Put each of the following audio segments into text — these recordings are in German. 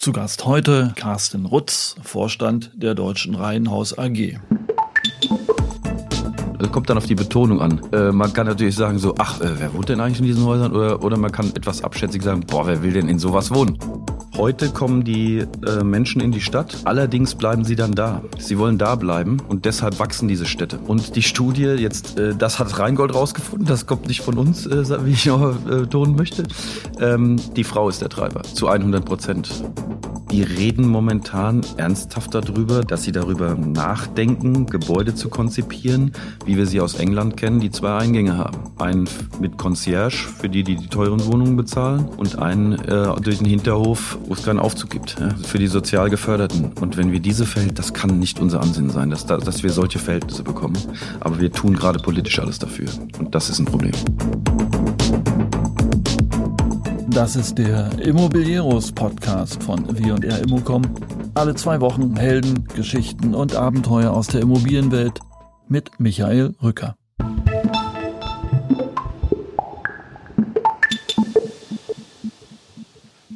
Zu Gast heute Carsten Rutz, Vorstand der Deutschen Reihenhaus AG. Es kommt dann auf die Betonung an. Äh, man kann natürlich sagen so, ach, äh, wer wohnt denn eigentlich in diesen Häusern? Oder, oder man kann etwas abschätzig sagen, boah, wer will denn in sowas wohnen? Heute kommen die äh, Menschen in die Stadt, allerdings bleiben sie dann da. Sie wollen da bleiben und deshalb wachsen diese Städte. Und die Studie jetzt, äh, das hat Rheingold rausgefunden, das kommt nicht von uns, äh, wie ich noch äh, tun möchte. Ähm, die Frau ist der Treiber, zu 100 Prozent. Die reden momentan ernsthaft darüber, dass sie darüber nachdenken, Gebäude zu konzipieren, wie wir sie aus England kennen, die zwei Eingänge haben. Einen mit Concierge, für die, die die teuren Wohnungen bezahlen, und einen äh, durch den Hinterhof, wo es keinen Aufzug gibt, ja, für die sozial Geförderten. Und wenn wir diese Verhältnisse, das kann nicht unser Ansinnen sein, dass, dass wir solche Verhältnisse bekommen. Aber wir tun gerade politisch alles dafür. Und das ist ein Problem. Das ist der Immobilieros Podcast von W&R Immocom. Alle zwei Wochen Helden, Geschichten und Abenteuer aus der Immobilienwelt mit Michael Rücker.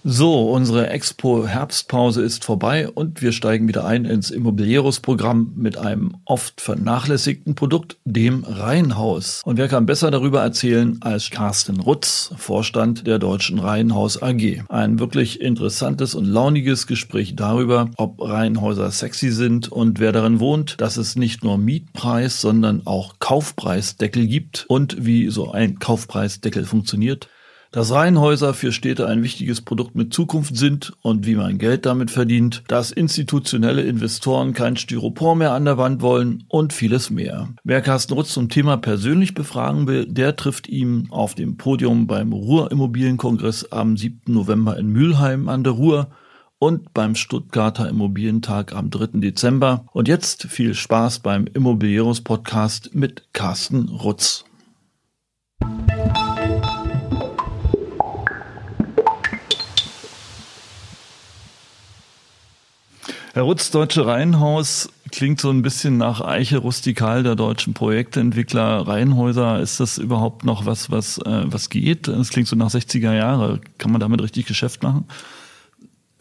So, unsere Expo Herbstpause ist vorbei und wir steigen wieder ein ins Immobilieros-Programm mit einem oft vernachlässigten Produkt, dem Reihenhaus. Und wer kann besser darüber erzählen als Carsten Rutz, Vorstand der Deutschen Reihenhaus AG. Ein wirklich interessantes und launiges Gespräch darüber, ob Reihenhäuser sexy sind und wer darin wohnt, dass es nicht nur Mietpreis, sondern auch Kaufpreisdeckel gibt und wie so ein Kaufpreisdeckel funktioniert dass Reihenhäuser für Städte ein wichtiges Produkt mit Zukunft sind und wie man Geld damit verdient, dass institutionelle Investoren kein Styropor mehr an der Wand wollen und vieles mehr. Wer Carsten Rutz zum Thema persönlich befragen will, der trifft ihm auf dem Podium beim Ruhr Immobilienkongress am 7. November in Mülheim an der Ruhr und beim Stuttgarter Immobilientag am 3. Dezember. Und jetzt viel Spaß beim Immobilieros Podcast mit Carsten Rutz. Herr Rutz, Deutsche Reihenhaus klingt so ein bisschen nach Eiche rustikal der deutschen Projektentwickler. Reihenhäuser, ist das überhaupt noch was, was, äh, was geht? Es klingt so nach 60er Jahre. Kann man damit richtig Geschäft machen?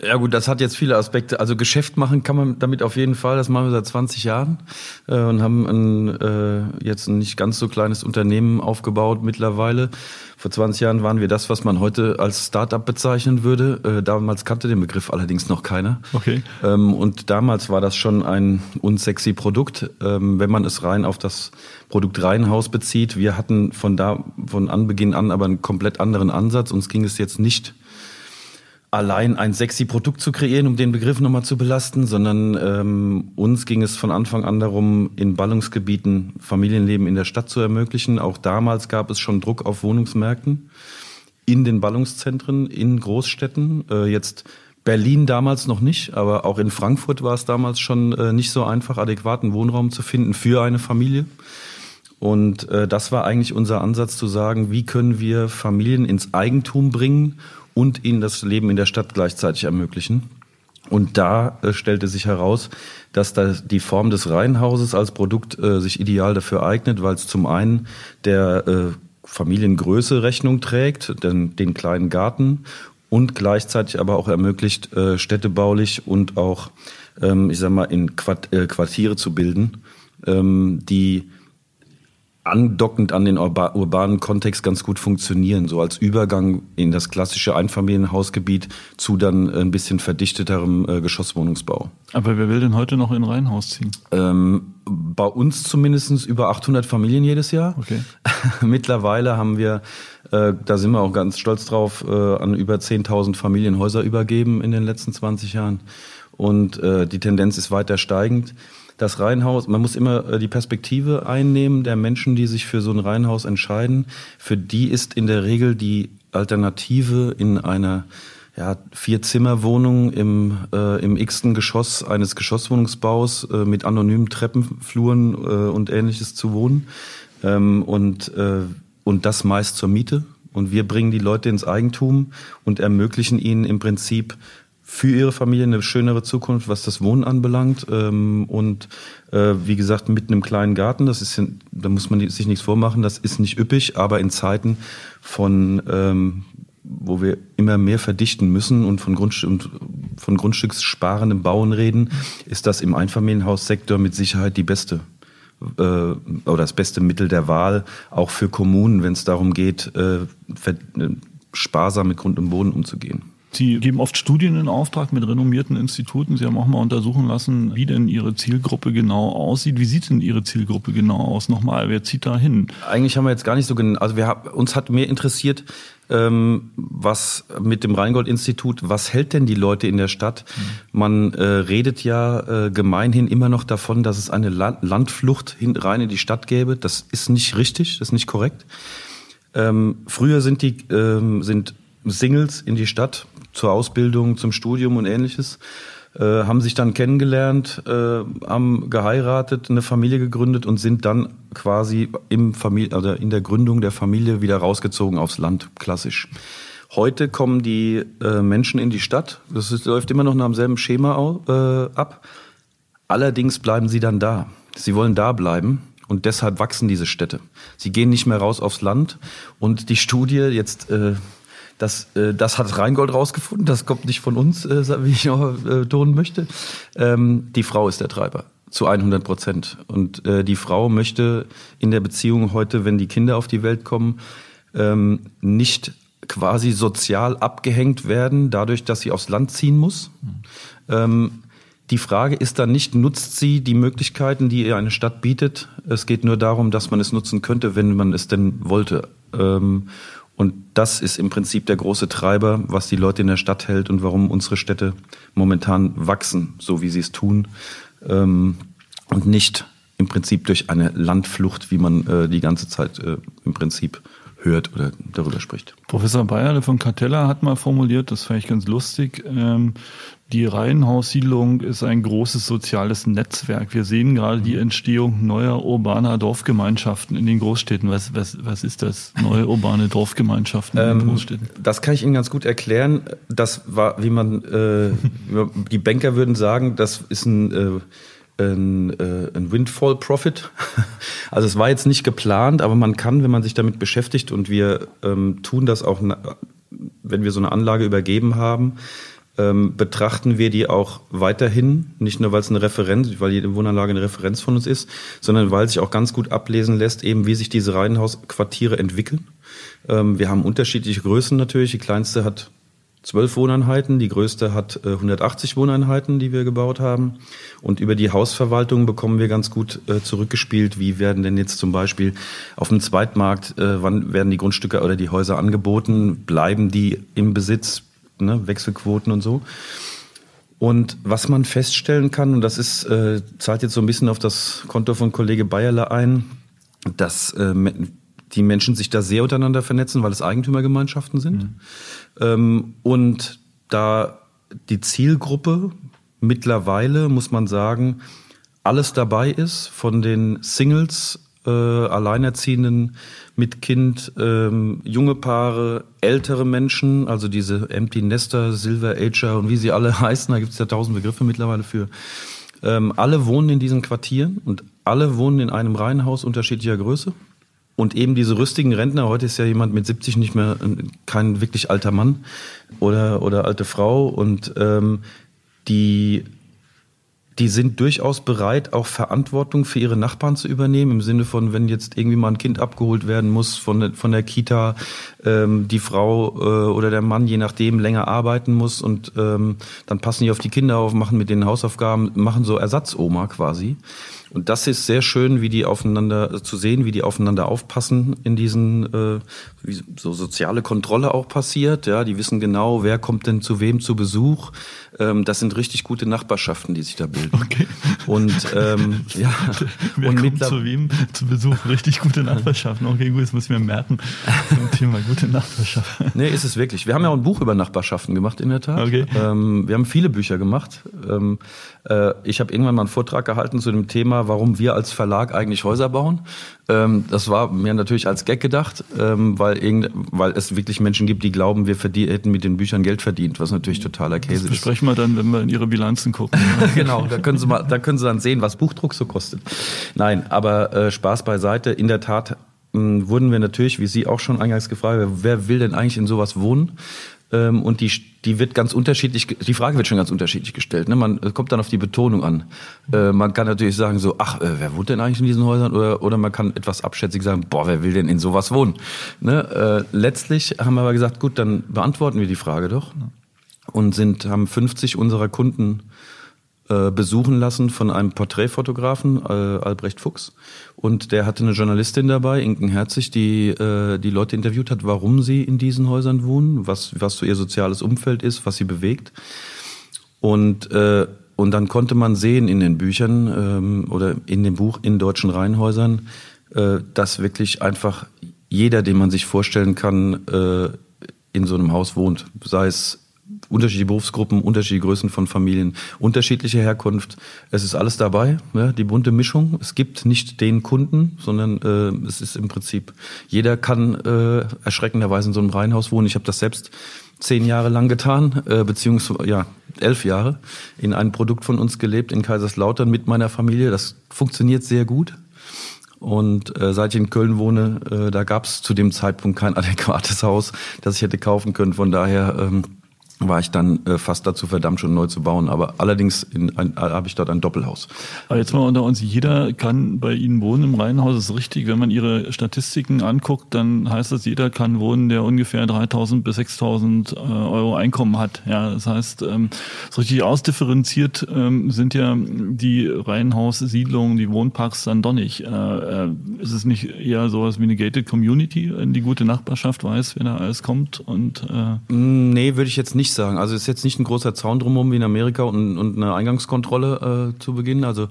Ja gut, das hat jetzt viele Aspekte. Also Geschäft machen kann man damit auf jeden Fall. Das machen wir seit 20 Jahren äh, und haben ein, äh, jetzt ein nicht ganz so kleines Unternehmen aufgebaut mittlerweile. Vor 20 Jahren waren wir das, was man heute als Startup bezeichnen würde. Äh, damals kannte den Begriff allerdings noch keiner. Okay. Ähm, und damals war das schon ein unsexy Produkt, ähm, wenn man es rein auf das Produkt Reihenhaus bezieht. Wir hatten von da von Anbeginn an aber einen komplett anderen Ansatz. Uns ging es jetzt nicht allein ein sexy Produkt zu kreieren, um den Begriff nochmal zu belasten, sondern ähm, uns ging es von Anfang an darum, in Ballungsgebieten Familienleben in der Stadt zu ermöglichen. Auch damals gab es schon Druck auf Wohnungsmärkten in den Ballungszentren, in Großstädten. Äh, jetzt Berlin damals noch nicht, aber auch in Frankfurt war es damals schon äh, nicht so einfach, adäquaten Wohnraum zu finden für eine Familie. Und äh, das war eigentlich unser Ansatz zu sagen, wie können wir Familien ins Eigentum bringen und ihnen das Leben in der Stadt gleichzeitig ermöglichen. Und da äh, stellte sich heraus, dass da die Form des Reihenhauses als Produkt äh, sich ideal dafür eignet, weil es zum einen der äh, Familiengröße Rechnung trägt, den, den kleinen Garten und gleichzeitig aber auch ermöglicht, äh, städtebaulich und auch, ähm, ich sag mal, in Quart äh, Quartiere zu bilden, ähm, die andockend an den urba urbanen Kontext ganz gut funktionieren, so als Übergang in das klassische Einfamilienhausgebiet zu dann ein bisschen verdichteterem äh, Geschosswohnungsbau. Aber wer will denn heute noch in Reihenhaus ziehen? Ähm, bei uns zumindest über 800 Familien jedes Jahr. Okay. Mittlerweile haben wir, äh, da sind wir auch ganz stolz drauf, äh, an über 10.000 Familienhäuser übergeben in den letzten 20 Jahren. Und äh, die Tendenz ist weiter steigend das Reihenhaus, man muss immer äh, die Perspektive einnehmen der Menschen, die sich für so ein Reihenhaus entscheiden. Für die ist in der Regel die Alternative in einer ja, Vier-Zimmer-Wohnung im, äh, im x-ten Geschoss eines Geschosswohnungsbaus äh, mit anonymen Treppenfluren äh, und ähnliches zu wohnen. Ähm, und, äh, und das meist zur Miete. Und wir bringen die Leute ins Eigentum und ermöglichen ihnen im Prinzip für ihre Familie eine schönere Zukunft, was das Wohnen anbelangt. Ähm, und äh, wie gesagt, mit einem kleinen Garten, das ist, da muss man sich nichts vormachen, das ist nicht üppig, aber in Zeiten von ähm, wo wir immer mehr verdichten müssen und von, Grundstück, und von grundstückssparendem Bauen reden, ist das im Einfamilienhaussektor mit Sicherheit die beste äh, oder das beste Mittel der Wahl, auch für Kommunen, wenn es darum geht, äh, sparsam mit Grund und Boden umzugehen. Sie geben oft Studien in Auftrag mit renommierten Instituten. Sie haben auch mal untersuchen lassen, wie denn Ihre Zielgruppe genau aussieht. Wie sieht denn Ihre Zielgruppe genau aus? Nochmal, wer zieht da hin? Eigentlich haben wir jetzt gar nicht so genau, also wir haben, uns hat mehr interessiert, ähm, was mit dem Rheingold-Institut, was hält denn die Leute in der Stadt? Mhm. Man äh, redet ja äh, gemeinhin immer noch davon, dass es eine La Landflucht hin, rein in die Stadt gäbe. Das ist nicht richtig, das ist nicht korrekt. Ähm, früher sind die ähm, sind Singles in die Stadt zur Ausbildung, zum Studium und ähnliches, äh, haben sich dann kennengelernt, äh, haben geheiratet, eine Familie gegründet und sind dann quasi im Familie, also in der Gründung der Familie wieder rausgezogen aufs Land, klassisch. Heute kommen die äh, Menschen in die Stadt. Das ist, läuft immer noch nach demselben Schema äh, ab. Allerdings bleiben sie dann da. Sie wollen da bleiben und deshalb wachsen diese Städte. Sie gehen nicht mehr raus aufs Land. Und die Studie jetzt äh, das, äh, das hat Rheingold rausgefunden, das kommt nicht von uns, äh, wie ich noch äh, betonen möchte. Ähm, die Frau ist der Treiber zu 100 Prozent. Und äh, die Frau möchte in der Beziehung heute, wenn die Kinder auf die Welt kommen, ähm, nicht quasi sozial abgehängt werden, dadurch, dass sie aufs Land ziehen muss. Mhm. Ähm, die Frage ist dann nicht, nutzt sie die Möglichkeiten, die ihr eine Stadt bietet? Es geht nur darum, dass man es nutzen könnte, wenn man es denn wollte. Ähm, und das ist im Prinzip der große Treiber, was die Leute in der Stadt hält und warum unsere Städte momentan wachsen, so wie sie es tun. Ähm, und nicht im Prinzip durch eine Landflucht, wie man äh, die ganze Zeit äh, im Prinzip hört oder darüber spricht. Professor Bayerle von Cartella hat mal formuliert, das fand ich ganz lustig, ähm, die Reihenhaussiedlung ist ein großes soziales Netzwerk. Wir sehen gerade die Entstehung neuer urbaner Dorfgemeinschaften in den Großstädten. Was, was, was ist das? Neue urbane Dorfgemeinschaften in den ähm, Großstädten? Das kann ich Ihnen ganz gut erklären. Das war, wie man, äh, die Banker würden sagen, das ist ein, äh, ein, äh, ein Windfall Profit. Also es war jetzt nicht geplant, aber man kann, wenn man sich damit beschäftigt und wir ähm, tun das auch, wenn wir so eine Anlage übergeben haben, ähm, betrachten wir die auch weiterhin, nicht nur weil es eine Referenz, weil jede Wohnanlage eine Referenz von uns ist, sondern weil sich auch ganz gut ablesen lässt, eben wie sich diese Reihenhausquartiere entwickeln. Ähm, wir haben unterschiedliche Größen natürlich. Die kleinste hat zwölf Wohneinheiten, die größte hat äh, 180 Wohneinheiten, die wir gebaut haben. Und über die Hausverwaltung bekommen wir ganz gut äh, zurückgespielt, wie werden denn jetzt zum Beispiel auf dem Zweitmarkt, äh, wann werden die Grundstücke oder die Häuser angeboten, bleiben die im Besitz, ne, Wechselquoten und so. Und was man feststellen kann, und das ist, äh, zahlt jetzt so ein bisschen auf das Konto von Kollege Bayerle ein, dass äh, die Menschen sich da sehr untereinander vernetzen, weil es Eigentümergemeinschaften sind. Mhm. Ähm, und da die Zielgruppe mittlerweile, muss man sagen, alles dabei ist, von den Singles, äh, Alleinerziehenden mit Kind, ähm, junge Paare, ältere Menschen, also diese Empty Nester, Silver Ager und wie sie alle heißen, da gibt es ja tausend Begriffe mittlerweile für. Ähm, alle wohnen in diesen Quartieren und alle wohnen in einem Reihenhaus unterschiedlicher Größe. Und eben diese rüstigen Rentner, heute ist ja jemand mit 70 nicht mehr kein wirklich alter Mann oder, oder alte Frau und ähm, die die sind durchaus bereit, auch Verantwortung für ihre Nachbarn zu übernehmen, im Sinne von, wenn jetzt irgendwie mal ein Kind abgeholt werden muss von, der, von der Kita, ähm, die Frau äh, oder der Mann, je nachdem, länger arbeiten muss und ähm, dann passen die auf die Kinder auf, machen mit den Hausaufgaben, machen so Ersatzoma quasi. Und das ist sehr schön, wie die aufeinander zu sehen, wie die aufeinander aufpassen in diesen, äh, wie so soziale Kontrolle auch passiert. Ja, die wissen genau, wer kommt denn zu wem zu Besuch. Ähm, das sind richtig gute Nachbarschaften, die sich da bilden. Okay. Und ähm, ja, wer und kommt zu wem zu Besuch? Richtig gute Nachbarschaften. Okay, gut, das muss ich mir merken. Zum Thema gute Nachbarschaften. Nee, ist es wirklich. Wir haben ja auch ein Buch über Nachbarschaften gemacht in der Tat. Okay. Ähm, wir haben viele Bücher gemacht. Ähm, äh, ich habe irgendwann mal einen Vortrag gehalten zu dem Thema, warum wir als Verlag eigentlich Häuser bauen. Ähm, das war mir natürlich als Gag gedacht, ähm, weil, irgend, weil es wirklich Menschen gibt, die glauben, wir hätten mit den Büchern Geld verdient, was natürlich totaler Käse das ist. Besprechen wir dann, wenn wir in Ihre Bilanzen gucken. genau, da können Sie mal, da können Sie dann sehen, was Buchdruck so kostet. Nein, aber äh, Spaß beiseite. In der Tat ähm, wurden wir natürlich, wie Sie auch schon eingangs gefragt haben, wer will denn eigentlich in sowas wohnen? Ähm, und die, die wird ganz unterschiedlich, die Frage wird schon ganz unterschiedlich gestellt. Ne? Man kommt dann auf die Betonung an. Äh, man kann natürlich sagen so, ach, äh, wer wohnt denn eigentlich in diesen Häusern? Oder, oder man kann etwas abschätzig sagen, boah, wer will denn in sowas wohnen? Ne? Äh, letztlich haben wir aber gesagt, gut, dann beantworten wir die Frage doch. Und sind, haben 50 unserer Kunden äh, besuchen lassen von einem Porträtfotografen, äh, Albrecht Fuchs. Und der hatte eine Journalistin dabei, Inken Herzig, die äh, die Leute interviewt hat, warum sie in diesen Häusern wohnen, was, was so ihr soziales Umfeld ist, was sie bewegt. Und, äh, und dann konnte man sehen in den Büchern ähm, oder in dem Buch in deutschen Reihenhäusern, äh, dass wirklich einfach jeder, den man sich vorstellen kann, äh, in so einem Haus wohnt. Sei es unterschiedliche Berufsgruppen, unterschiedliche Größen von Familien, unterschiedliche Herkunft. Es ist alles dabei, ja, die bunte Mischung. Es gibt nicht den Kunden, sondern äh, es ist im Prinzip, jeder kann äh, erschreckenderweise in so einem Reihenhaus wohnen. Ich habe das selbst zehn Jahre lang getan, äh, beziehungsweise ja, elf Jahre, in einem Produkt von uns gelebt, in Kaiserslautern mit meiner Familie. Das funktioniert sehr gut. Und äh, seit ich in Köln wohne, äh, da gab es zu dem Zeitpunkt kein adäquates Haus, das ich hätte kaufen können. Von daher ähm, war ich dann äh, fast dazu verdammt, schon neu zu bauen. Aber allerdings äh, habe ich dort ein Doppelhaus. Aber jetzt mal unter uns, jeder kann bei Ihnen wohnen im Reihenhaus. Das ist richtig. Wenn man Ihre Statistiken anguckt, dann heißt das, jeder kann wohnen, der ungefähr 3.000 bis 6.000 äh, Euro Einkommen hat. Ja, das heißt, ähm, so richtig ausdifferenziert ähm, sind ja die Reihenhaussiedlungen, die Wohnparks dann doch nicht. Äh, äh, ist es nicht eher sowas wie eine gated Community, in die gute Nachbarschaft weiß, wer da alles kommt? Und, äh nee, würde ich jetzt nicht sagen. Also es ist jetzt nicht ein großer Zaun drumherum wie in Amerika und, und eine Eingangskontrolle äh, zu Beginn. Also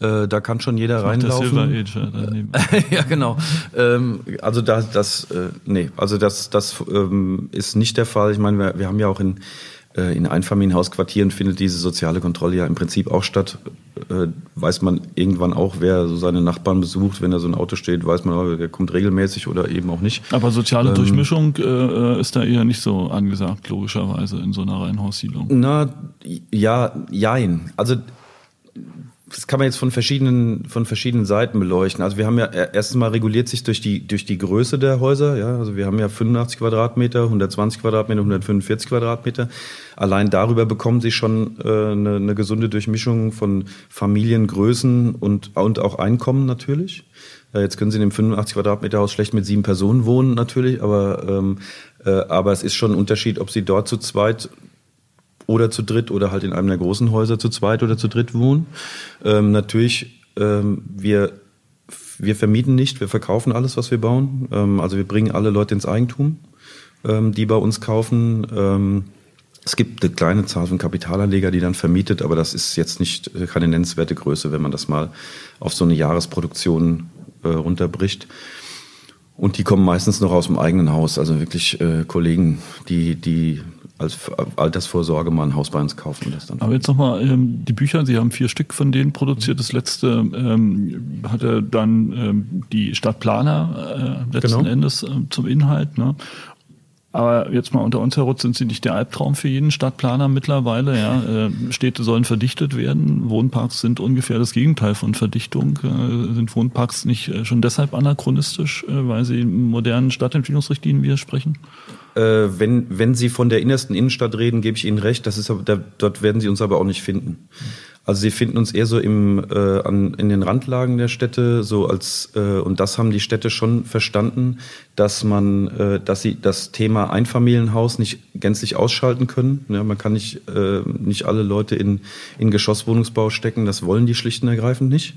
äh, da kann schon jeder reinlaufen. Age, ja, genau. Ähm, also da, das, äh, nee, also das, das ähm, ist nicht der Fall. Ich meine, wir, wir haben ja auch in in Einfamilienhausquartieren findet diese soziale Kontrolle ja im Prinzip auch statt. Äh, weiß man irgendwann auch, wer so seine Nachbarn besucht, wenn da so ein Auto steht, weiß man, der kommt regelmäßig oder eben auch nicht. Aber soziale ähm, Durchmischung äh, ist da eher nicht so angesagt, logischerweise, in so einer Reihenhaussiedlung. Na, ja, jein. Also das kann man jetzt von verschiedenen, von verschiedenen Seiten beleuchten. Also wir haben ja erstens mal reguliert sich durch die, durch die Größe der Häuser. Ja, also wir haben ja 85 Quadratmeter, 120 Quadratmeter, 145 Quadratmeter. Allein darüber bekommen sie schon äh, eine, eine gesunde Durchmischung von Familiengrößen und, und auch Einkommen natürlich. Äh, jetzt können Sie in einem 85 Quadratmeter Haus schlecht mit sieben Personen wohnen natürlich, aber, ähm, äh, aber es ist schon ein Unterschied, ob Sie dort zu zweit oder zu dritt oder halt in einem der großen Häuser zu zweit oder zu dritt wohnen. Ähm, natürlich, ähm, wir, wir vermieten nicht, wir verkaufen alles, was wir bauen. Ähm, also wir bringen alle Leute ins Eigentum, ähm, die bei uns kaufen. Ähm, es gibt eine kleine Zahl von Kapitalanleger, die dann vermietet, aber das ist jetzt nicht äh, keine nennenswerte Größe, wenn man das mal auf so eine Jahresproduktion äh, runterbricht. Und die kommen meistens noch aus dem eigenen Haus, also wirklich äh, Kollegen, die, die als Altersvorsorge mal ein Haus bei uns kaufen und das dann. Aber jetzt nochmal, ähm, die Bücher, Sie haben vier Stück von denen produziert. Das letzte ähm, hatte dann ähm, die Stadtplaner äh, letzten genau. Endes äh, zum Inhalt. Ne? Aber jetzt mal unter uns herum sind sie nicht der Albtraum für jeden Stadtplaner mittlerweile. Ja? Äh, Städte sollen verdichtet werden. Wohnparks sind ungefähr das Gegenteil von Verdichtung. Äh, sind Wohnparks nicht äh, schon deshalb anachronistisch, weil sie modernen Stadtentwicklungsrichtlinien widersprechen? Wenn, wenn Sie von der innersten Innenstadt reden, gebe ich Ihnen recht. Das ist, da, dort werden Sie uns aber auch nicht finden. Also Sie finden uns eher so im, äh, an, in den Randlagen der Städte, so als äh, und das haben die Städte schon verstanden, dass man, äh, dass sie das Thema Einfamilienhaus nicht gänzlich ausschalten können. Ja, man kann nicht äh, nicht alle Leute in in Geschosswohnungsbau stecken. Das wollen die schlicht und ergreifend nicht.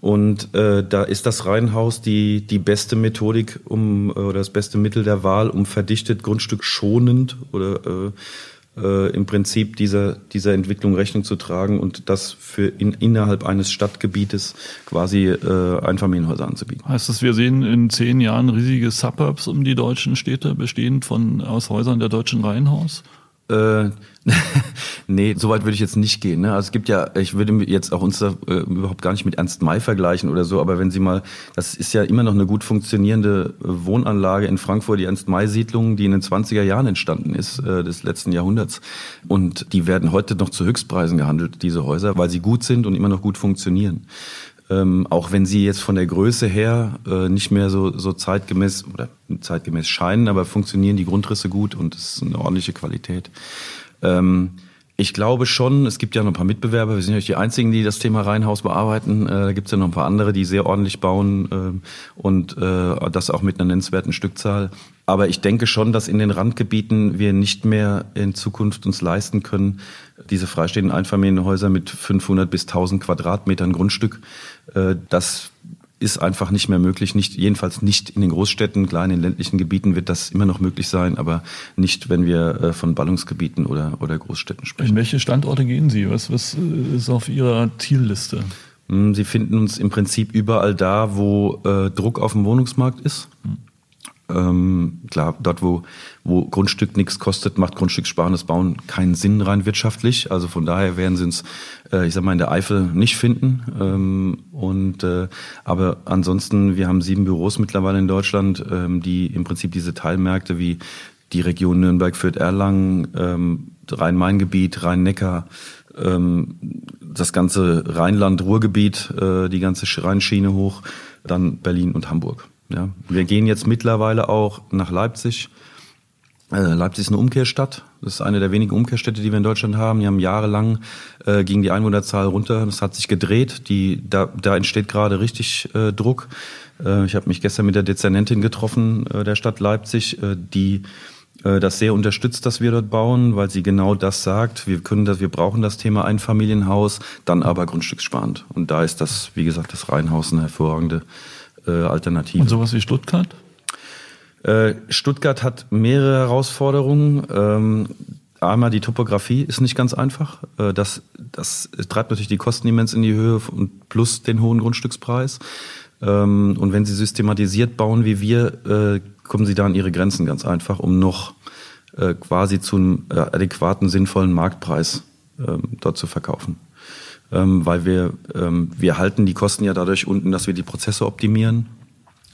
Und äh, da ist das Reihenhaus die, die beste Methodik um äh, oder das beste Mittel der Wahl, um verdichtet Grundstück schonend oder äh, äh, im Prinzip dieser, dieser Entwicklung Rechnung zu tragen und das für in, innerhalb eines Stadtgebietes quasi äh, Einfamilienhäuser anzubieten. Heißt das, wir sehen in zehn Jahren riesige Suburbs um die deutschen Städte, bestehend von aus Häusern der deutschen Reihenhaus? Äh, nee, so weit würde ich jetzt nicht gehen. Ne? Also es gibt ja, ich würde jetzt auch uns da, äh, überhaupt gar nicht mit Ernst May vergleichen oder so, aber wenn Sie mal, das ist ja immer noch eine gut funktionierende Wohnanlage in Frankfurt, die Ernst May Siedlung, die in den 20er Jahren entstanden ist, äh, des letzten Jahrhunderts. Und die werden heute noch zu Höchstpreisen gehandelt, diese Häuser, weil sie gut sind und immer noch gut funktionieren. Ähm, auch wenn sie jetzt von der Größe her äh, nicht mehr so, so zeitgemäß oder zeitgemäß scheinen, aber funktionieren die Grundrisse gut und es ist eine ordentliche Qualität. Ähm, ich glaube schon, es gibt ja noch ein paar Mitbewerber. Wir sind ja nicht die Einzigen, die das Thema Reihenhaus bearbeiten. Äh, da gibt es ja noch ein paar andere, die sehr ordentlich bauen äh, und äh, das auch mit einer nennenswerten Stückzahl. Aber ich denke schon, dass in den Randgebieten wir nicht mehr in Zukunft uns leisten können, diese freistehenden Einfamilienhäuser mit 500 bis 1000 Quadratmetern Grundstück. Äh, das ist einfach nicht mehr möglich, nicht, jedenfalls nicht in den Großstädten, klar in den ländlichen Gebieten wird das immer noch möglich sein, aber nicht, wenn wir äh, von Ballungsgebieten oder, oder Großstädten sprechen. In welche Standorte gehen Sie? Was, was äh, ist auf Ihrer Zielliste? Hm, Sie finden uns im Prinzip überall da, wo äh, Druck auf dem Wohnungsmarkt ist. Hm. Ähm, klar, dort, wo, wo Grundstück nichts kostet, macht grundstückssparendes Bauen keinen Sinn rein wirtschaftlich. Also von daher werden sie uns, äh, ich sag mal, in der Eifel nicht finden. Ähm, und äh, aber ansonsten, wir haben sieben Büros mittlerweile in Deutschland, ähm, die im Prinzip diese Teilmärkte wie die Region Nürnberg, Fürth, Erlangen, ähm, Rhein-Main-Gebiet, Rhein-Neckar, ähm, das ganze Rheinland-Ruhrgebiet, äh, die ganze Rheinschiene hoch, dann Berlin und Hamburg. Ja, wir gehen jetzt mittlerweile auch nach Leipzig. Äh, Leipzig ist eine Umkehrstadt. Das ist eine der wenigen Umkehrstädte, die wir in Deutschland haben. Die haben jahrelang äh, ging die Einwohnerzahl runter. Das hat sich gedreht. Die, da, da entsteht gerade richtig äh, Druck. Äh, ich habe mich gestern mit der Dezernentin getroffen äh, der Stadt Leipzig, äh, die äh, das sehr unterstützt, dass wir dort bauen, weil sie genau das sagt. Wir können das, wir brauchen das Thema Einfamilienhaus, dann aber grundstückssparend. Und da ist das, wie gesagt, das Reihenhaus eine hervorragende äh, Alternative. Und sowas wie Stuttgart? Äh, Stuttgart hat mehrere Herausforderungen. Ähm, einmal die Topografie ist nicht ganz einfach. Äh, das, das treibt natürlich die Kosten immens in die Höhe und plus den hohen Grundstückspreis. Ähm, und wenn Sie systematisiert bauen wie wir, äh, kommen Sie da an Ihre Grenzen ganz einfach, um noch quasi zu einem adäquaten, sinnvollen Marktpreis ähm, dort zu verkaufen ähm, weil wir, ähm, wir halten die Kosten ja dadurch unten, dass wir die Prozesse optimieren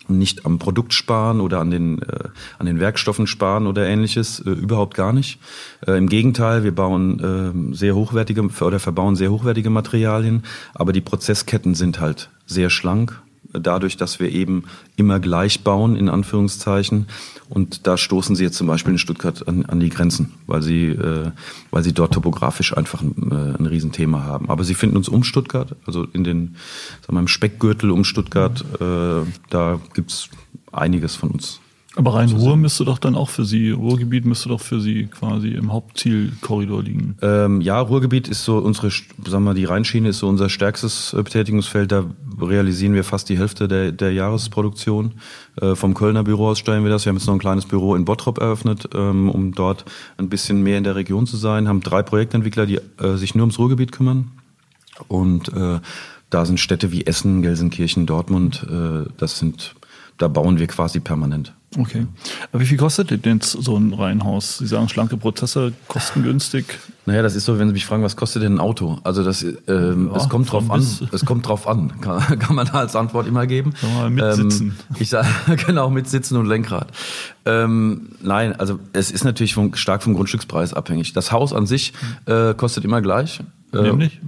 und nicht am Produkt sparen oder an den, äh, an den Werkstoffen sparen oder ähnliches, äh, überhaupt gar nicht. Äh, Im Gegenteil, wir bauen äh, sehr hochwertige oder verbauen sehr hochwertige Materialien, aber die Prozessketten sind halt sehr schlank dadurch, dass wir eben immer gleich bauen, in Anführungszeichen. Und da stoßen sie jetzt zum Beispiel in Stuttgart an, an die Grenzen, weil sie, äh, weil sie dort topografisch einfach ein, äh, ein Riesenthema haben. Aber sie finden uns um Stuttgart, also in den, sagen wir, im Speckgürtel um Stuttgart, äh, da gibt's einiges von uns. Aber Rhein-Ruhr müsste doch dann auch für Sie, Ruhrgebiet müsste doch für Sie quasi im Hauptzielkorridor liegen. Ähm, ja, Ruhrgebiet ist so unsere, sagen wir, die Rheinschiene ist so unser stärkstes äh, Betätigungsfeld. Da realisieren wir fast die Hälfte der, der Jahresproduktion. Äh, vom Kölner Büro aus stellen wir das. Wir haben jetzt noch ein kleines Büro in Bottrop eröffnet, ähm, um dort ein bisschen mehr in der Region zu sein. Haben drei Projektentwickler, die äh, sich nur ums Ruhrgebiet kümmern. Und äh, da sind Städte wie Essen, Gelsenkirchen, Dortmund. Äh, das sind, da bauen wir quasi permanent. Okay. Aber wie viel kostet denn so ein Reihenhaus? Sie sagen schlanke Prozesse, kostengünstig. Naja, das ist so, wenn Sie mich fragen, was kostet denn ein Auto? Also das, ähm, ja, es kommt drauf an. Es kommt drauf an. Kann, kann man da als Antwort immer geben. Ja, mit ähm. Ich sage genau mit Sitzen und Lenkrad. Ähm, nein, also es ist natürlich vom, stark vom Grundstückspreis abhängig. Das Haus an sich äh, kostet immer gleich. Nämlich?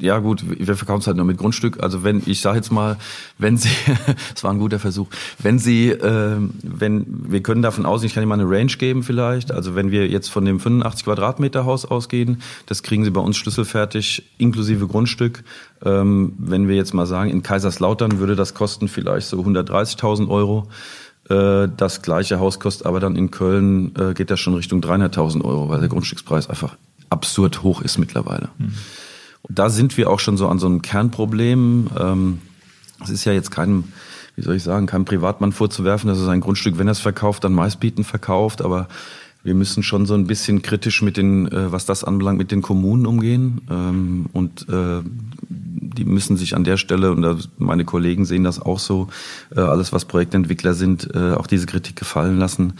ja gut, wir verkaufen es halt nur mit Grundstück. Also wenn, ich sage jetzt mal, wenn Sie, es war ein guter Versuch, wenn Sie, äh, wenn, wir können davon ausgehen, ich kann Ihnen mal eine Range geben vielleicht, also wenn wir jetzt von dem 85 Quadratmeter Haus ausgehen, das kriegen Sie bei uns schlüsselfertig, inklusive Grundstück. Ähm, wenn wir jetzt mal sagen, in Kaiserslautern würde das kosten vielleicht so 130.000 Euro. Äh, das gleiche Haus kostet aber dann in Köln, äh, geht das schon Richtung 300.000 Euro, weil der Grundstückspreis einfach absurd hoch ist mittlerweile. Mhm. Und da sind wir auch schon so an so einem Kernproblem. Ähm, es ist ja jetzt keinem, wie soll ich sagen, keinem Privatmann vorzuwerfen, dass er sein Grundstück, wenn er es verkauft, dann meistbieten verkauft. Aber wir müssen schon so ein bisschen kritisch mit den, äh, was das anbelangt, mit den Kommunen umgehen. Ähm, und äh, die müssen sich an der Stelle, und meine Kollegen sehen das auch so, äh, alles was Projektentwickler sind, auch diese Kritik gefallen lassen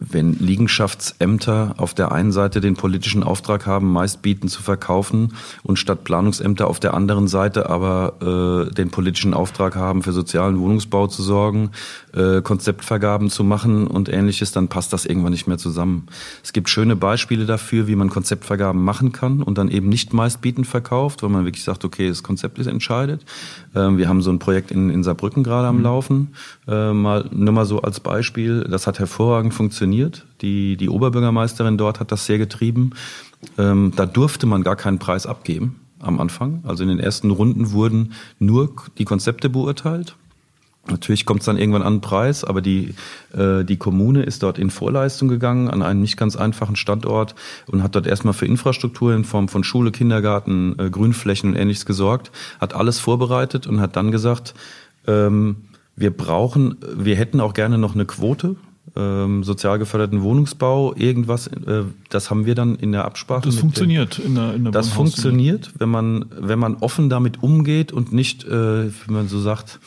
wenn Liegenschaftsämter auf der einen Seite den politischen Auftrag haben, meistbieten zu verkaufen und statt Planungsämter auf der anderen Seite aber äh, den politischen Auftrag haben, für sozialen Wohnungsbau zu sorgen, äh, Konzeptvergaben zu machen und ähnliches, dann passt das irgendwann nicht mehr zusammen. Es gibt schöne Beispiele dafür, wie man Konzeptvergaben machen kann und dann eben nicht meistbietend verkauft, weil man wirklich sagt, okay, das Konzept ist entscheidet. Ähm, wir haben so ein Projekt in, in Saarbrücken gerade am mhm. Laufen, äh, mal nur mal so als Beispiel. Das hat hervorragend funktioniert funktioniert. Die, die Oberbürgermeisterin dort hat das sehr getrieben. Ähm, da durfte man gar keinen Preis abgeben am Anfang. Also in den ersten Runden wurden nur die Konzepte beurteilt. Natürlich kommt es dann irgendwann an den Preis, aber die, äh, die Kommune ist dort in Vorleistung gegangen an einen nicht ganz einfachen Standort und hat dort erstmal für Infrastruktur in Form von Schule, Kindergarten, äh, Grünflächen und ähnliches gesorgt, hat alles vorbereitet und hat dann gesagt, ähm, wir brauchen, wir hätten auch gerne noch eine Quote ähm, sozial geförderten Wohnungsbau, irgendwas, äh, das haben wir dann in der Absprache. Das funktioniert in der, in der Das funktioniert, wenn man, wenn man offen damit umgeht und nicht, äh, wie man so sagt,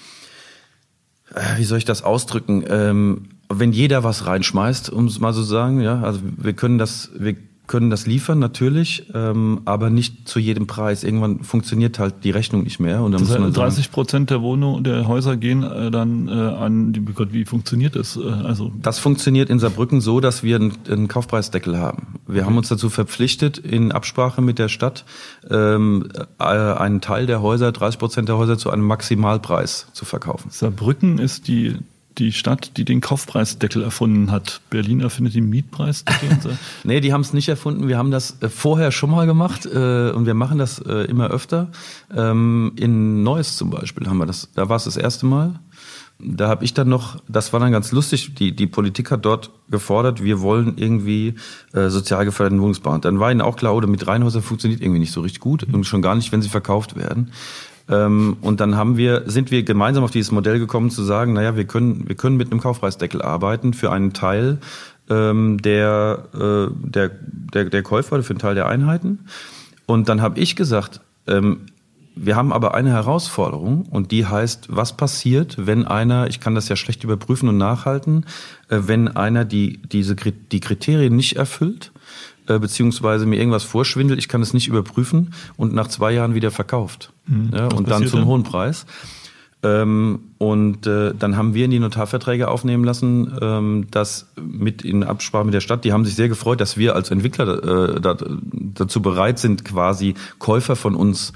äh, wie soll ich das ausdrücken, ähm, wenn jeder was reinschmeißt, um es mal so zu sagen, ja, also wir können das, wir können das liefern, natürlich, ähm, aber nicht zu jedem Preis. Irgendwann funktioniert halt die Rechnung nicht mehr. Und dann das muss man 30 Prozent der Wohnungen, der Häuser gehen äh, dann äh, an die, Gott, wie funktioniert das? Äh, also das funktioniert in Saarbrücken so, dass wir einen, einen Kaufpreisdeckel haben. Wir okay. haben uns dazu verpflichtet, in Absprache mit der Stadt ähm, äh, einen Teil der Häuser, 30 Prozent der Häuser zu einem Maximalpreis zu verkaufen. Saarbrücken ist die die Stadt, die den Kaufpreisdeckel erfunden hat. Berlin erfindet den Mietpreisdeckel. nee, die haben es nicht erfunden. Wir haben das äh, vorher schon mal gemacht äh, und wir machen das äh, immer öfter. Ähm, in Neuss zum Beispiel haben wir das. Da war es das erste Mal. Da habe ich dann noch, das war dann ganz lustig, die, die Politik hat dort gefordert, wir wollen irgendwie äh, sozial geförderten Wohnungsbau. Und dann war ihnen auch klar, oder mit Reihenhäusern funktioniert irgendwie nicht so richtig gut und schon gar nicht, wenn sie verkauft werden. Ähm, und dann haben wir, sind wir gemeinsam auf dieses Modell gekommen zu sagen, naja, wir können, wir können mit einem Kaufpreisdeckel arbeiten für einen Teil ähm, der, äh, der, der, der Käufer, für einen Teil der Einheiten. Und dann habe ich gesagt, ähm, wir haben aber eine Herausforderung und die heißt, was passiert, wenn einer, ich kann das ja schlecht überprüfen und nachhalten, äh, wenn einer die, diese, die Kriterien nicht erfüllt äh, beziehungsweise mir irgendwas vorschwindelt, ich kann es nicht überprüfen und nach zwei Jahren wieder verkauft. Mhm. Ja, und dann zum dann? hohen Preis. Ähm, und äh, dann haben wir in die Notarverträge aufnehmen lassen, ähm, dass mit in Absprache mit der Stadt, die haben sich sehr gefreut, dass wir als Entwickler äh, da, dazu bereit sind, quasi Käufer von uns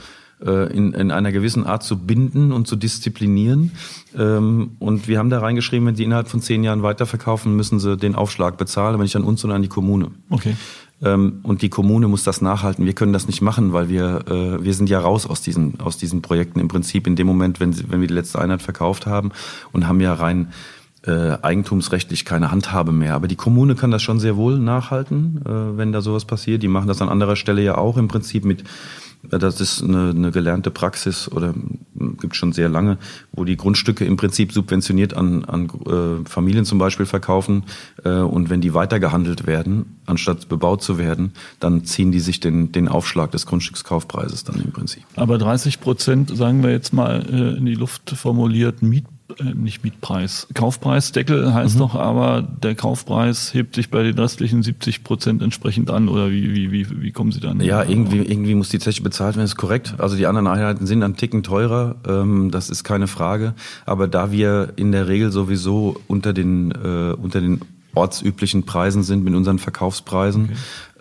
äh, in, in einer gewissen Art zu binden und zu disziplinieren. Ähm, und wir haben da reingeschrieben, wenn sie innerhalb von zehn Jahren weiterverkaufen, müssen sie den Aufschlag bezahlen, aber nicht an uns, sondern an die Kommune. Okay. Ähm, und die Kommune muss das nachhalten. Wir können das nicht machen, weil wir, äh, wir sind ja raus aus diesen, aus diesen Projekten im Prinzip in dem Moment, wenn, wenn wir die letzte Einheit verkauft haben und haben ja rein äh, eigentumsrechtlich keine Handhabe mehr. Aber die Kommune kann das schon sehr wohl nachhalten, äh, wenn da sowas passiert. Die machen das an anderer Stelle ja auch im Prinzip mit das ist eine, eine gelernte Praxis oder gibt schon sehr lange, wo die Grundstücke im Prinzip subventioniert an, an äh, Familien zum Beispiel verkaufen äh, und wenn die weitergehandelt werden, anstatt bebaut zu werden, dann ziehen die sich den, den Aufschlag des Grundstückskaufpreises dann im Prinzip. Aber 30 Prozent, sagen wir jetzt mal äh, in die Luft formuliert, Miet äh, nicht Mietpreis. Kaufpreisdeckel heißt mhm. doch aber, der Kaufpreis hebt sich bei den restlichen 70 Prozent entsprechend an oder wie, wie, wie, wie kommen Sie dann? Ja, irgendwie, irgendwie muss die Zeche bezahlt werden, ist korrekt. Also die anderen Einheiten sind ein Ticken teurer, ähm, das ist keine Frage. Aber da wir in der Regel sowieso unter den, äh, unter den ortsüblichen Preisen sind mit unseren Verkaufspreisen,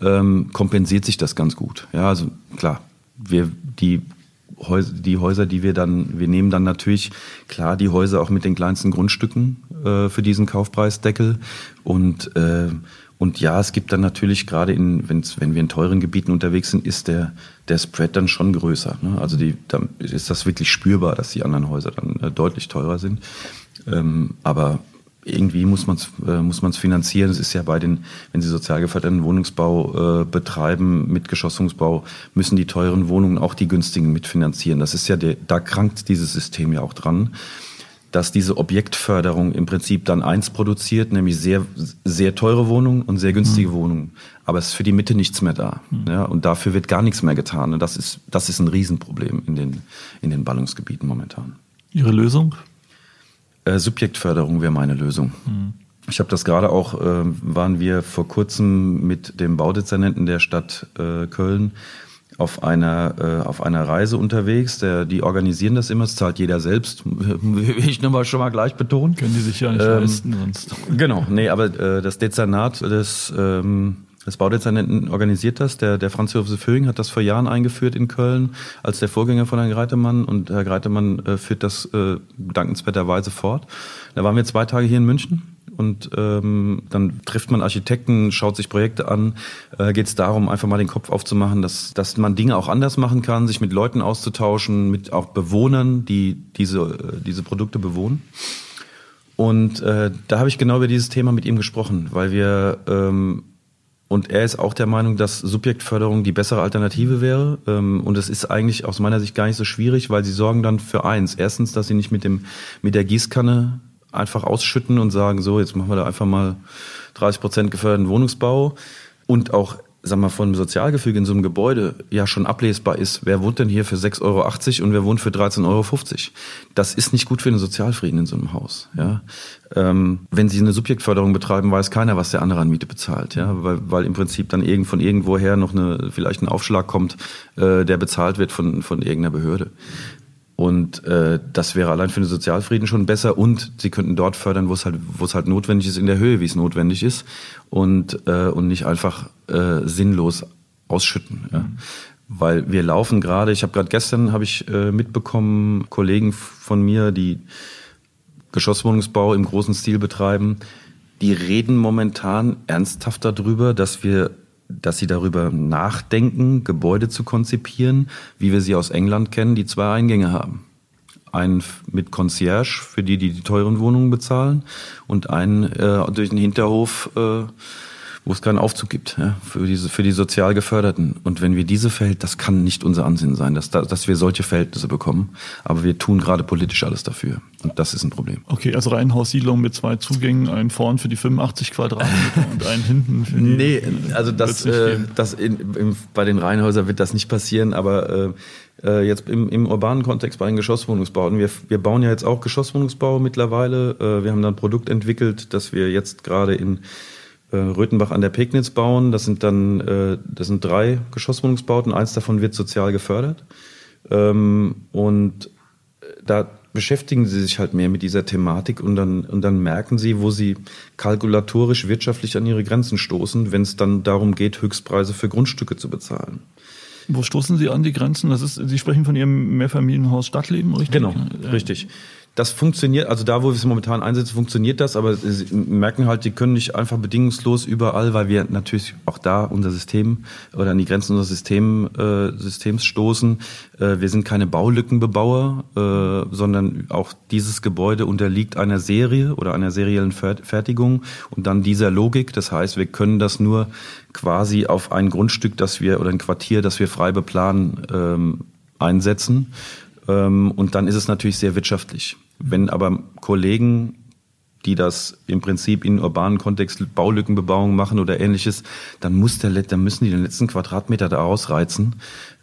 okay. ähm, kompensiert sich das ganz gut. Ja, also klar, wir, die Häuser, die Häuser, die wir dann, wir nehmen dann natürlich klar die Häuser auch mit den kleinsten Grundstücken äh, für diesen Kaufpreisdeckel und äh, und ja, es gibt dann natürlich gerade in, wenn's, wenn wir in teuren Gebieten unterwegs sind, ist der, der Spread dann schon größer. Ne? Also die, da ist das wirklich spürbar, dass die anderen Häuser dann äh, deutlich teurer sind. Ähm, aber irgendwie muss man es äh, muss man's finanzieren. Es ist ja bei den, wenn Sie sozial geförderten Wohnungsbau äh, betreiben mit Geschossungsbau, müssen die teuren Wohnungen auch die günstigen mitfinanzieren. Das ist ja der, da krankt dieses System ja auch dran, dass diese Objektförderung im Prinzip dann eins produziert, nämlich sehr sehr teure Wohnungen und sehr günstige mhm. Wohnungen. Aber es ist für die Mitte nichts mehr da. Mhm. Ja, und dafür wird gar nichts mehr getan. Und das ist das ist ein Riesenproblem in den in den Ballungsgebieten momentan. Ihre Lösung? Äh, Subjektförderung wäre meine Lösung. Mhm. Ich habe das gerade auch, äh, waren wir vor kurzem mit dem Baudezernenten der Stadt äh, Köln auf einer, äh, auf einer Reise unterwegs. Der, die organisieren das immer, es zahlt jeder selbst. Will ich nochmal schon mal gleich betonen. Können die sich ja nicht ähm, leisten sonst. Genau, nee, aber äh, das Dezernat des, ähm, des Baudezernenten organisiert das. Der, der Franz Josef Föhing hat das vor Jahren eingeführt in Köln als der Vorgänger von Herrn Greitemann und Herr Greitemann äh, führt das äh, dankenswerterweise fort. Da waren wir zwei Tage hier in München und ähm, dann trifft man Architekten, schaut sich Projekte an. Äh, Geht es darum, einfach mal den Kopf aufzumachen, dass, dass man Dinge auch anders machen kann, sich mit Leuten auszutauschen, mit auch Bewohnern, die diese, äh, diese Produkte bewohnen. Und äh, da habe ich genau über dieses Thema mit ihm gesprochen, weil wir ähm, und er ist auch der Meinung, dass Subjektförderung die bessere Alternative wäre. Ähm, und es ist eigentlich aus meiner Sicht gar nicht so schwierig, weil sie sorgen dann für eins. Erstens, dass sie nicht mit dem mit der Gießkanne einfach ausschütten und sagen, so, jetzt machen wir da einfach mal 30 Prozent geförderten Wohnungsbau und auch sag mal, von dem Sozialgefüge in so einem Gebäude ja schon ablesbar ist, wer wohnt denn hier für 6,80 Euro und wer wohnt für 13,50 Euro. Das ist nicht gut für den Sozialfrieden in so einem Haus. Ja? Ähm, wenn Sie eine Subjektförderung betreiben, weiß keiner, was der andere an Miete bezahlt. Ja? Weil, weil im Prinzip dann irgend von irgendwoher noch eine, vielleicht ein Aufschlag kommt, äh, der bezahlt wird von, von irgendeiner Behörde. Und äh, das wäre allein für den Sozialfrieden schon besser und sie könnten dort fördern, wo es halt, wo es halt notwendig ist, in der Höhe, wie es notwendig ist und, äh, und nicht einfach äh, sinnlos ausschütten. Ja. Mhm. Weil wir laufen gerade, ich habe gerade gestern habe ich äh, mitbekommen, Kollegen von mir, die Geschosswohnungsbau im großen Stil betreiben, die reden momentan ernsthaft darüber, dass wir dass sie darüber nachdenken, Gebäude zu konzipieren, wie wir sie aus England kennen, die zwei Eingänge haben. Einen mit Concierge, für die, die die teuren Wohnungen bezahlen, und einen äh, durch den Hinterhof, äh, wo es keinen Aufzug gibt, ja, für, diese, für die sozial Geförderten. Und wenn wir diese Verhältnisse, das kann nicht unser Ansinnen sein, dass, dass wir solche Verhältnisse bekommen. Aber wir tun gerade politisch alles dafür. Und das ist ein Problem. Okay, also Reihenhaussiedlung mit zwei Zugängen, einen vorn für die 85 Quadratmeter und einen hinten für die. Nee, also das, äh, das in, im, bei den Reihenhäusern wird das nicht passieren, aber äh, äh, jetzt im, im urbanen Kontext bei den Geschosswohnungsbauten. Wir, wir bauen ja jetzt auch Geschosswohnungsbau mittlerweile. Äh, wir haben da ein Produkt entwickelt, das wir jetzt gerade in äh, Röthenbach an der Pegnitz bauen. Das sind dann äh, das sind drei Geschosswohnungsbauten. Eins davon wird sozial gefördert. Ähm, und da beschäftigen sie sich halt mehr mit dieser Thematik und dann, und dann merken sie, wo sie kalkulatorisch wirtschaftlich an ihre Grenzen stoßen, wenn es dann darum geht, Höchstpreise für Grundstücke zu bezahlen. Wo stoßen Sie an die Grenzen? Das ist, Sie sprechen von Ihrem Mehrfamilienhaus Stadtleben, richtig? Genau, richtig das funktioniert, also da, wo wir es momentan einsetzen, funktioniert das, aber sie merken halt, die können nicht einfach bedingungslos überall, weil wir natürlich auch da unser System oder an die Grenzen unseres System, äh, Systems stoßen. Äh, wir sind keine Baulückenbebauer, äh, sondern auch dieses Gebäude unterliegt einer Serie oder einer seriellen Fertigung und dann dieser Logik. Das heißt, wir können das nur quasi auf ein Grundstück, das wir oder ein Quartier, das wir frei beplanen, ähm, einsetzen. Ähm, und dann ist es natürlich sehr wirtschaftlich. Wenn aber Kollegen, die das im Prinzip in urbanen Kontext Baulückenbebauung machen oder ähnliches, dann muss der, dann müssen die den letzten Quadratmeter da ausreizen,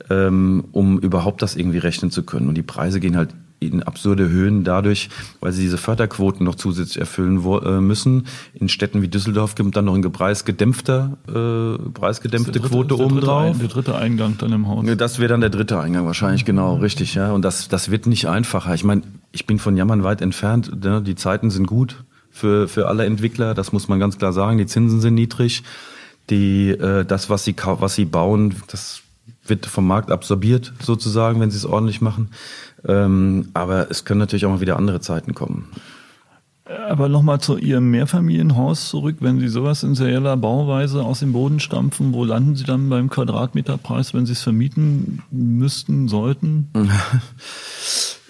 ähm, um überhaupt das irgendwie rechnen zu können. Und die Preise gehen halt in absurde Höhen dadurch, weil sie diese Förderquoten noch zusätzlich erfüllen äh, müssen. In Städten wie Düsseldorf gibt es dann noch eine preisgedämpfter, äh, preisgedämpfte dritte, Quote obendrauf. Der dritte Eingang dann im Haus. Das wäre dann der dritte Eingang wahrscheinlich, genau, richtig, ja. Und das, das wird nicht einfacher. Ich meine, ich bin von Jammern weit entfernt. Ne? Die Zeiten sind gut für, für alle Entwickler, das muss man ganz klar sagen. Die Zinsen sind niedrig. Die, äh, das, was sie, was sie bauen, das wird vom Markt absorbiert sozusagen, wenn sie es ordentlich machen. Ähm, aber es können natürlich auch mal wieder andere Zeiten kommen. Aber nochmal zu Ihrem Mehrfamilienhaus zurück. Wenn Sie sowas in serieller Bauweise aus dem Boden stampfen, wo landen Sie dann beim Quadratmeterpreis, wenn Sie es vermieten müssten, sollten?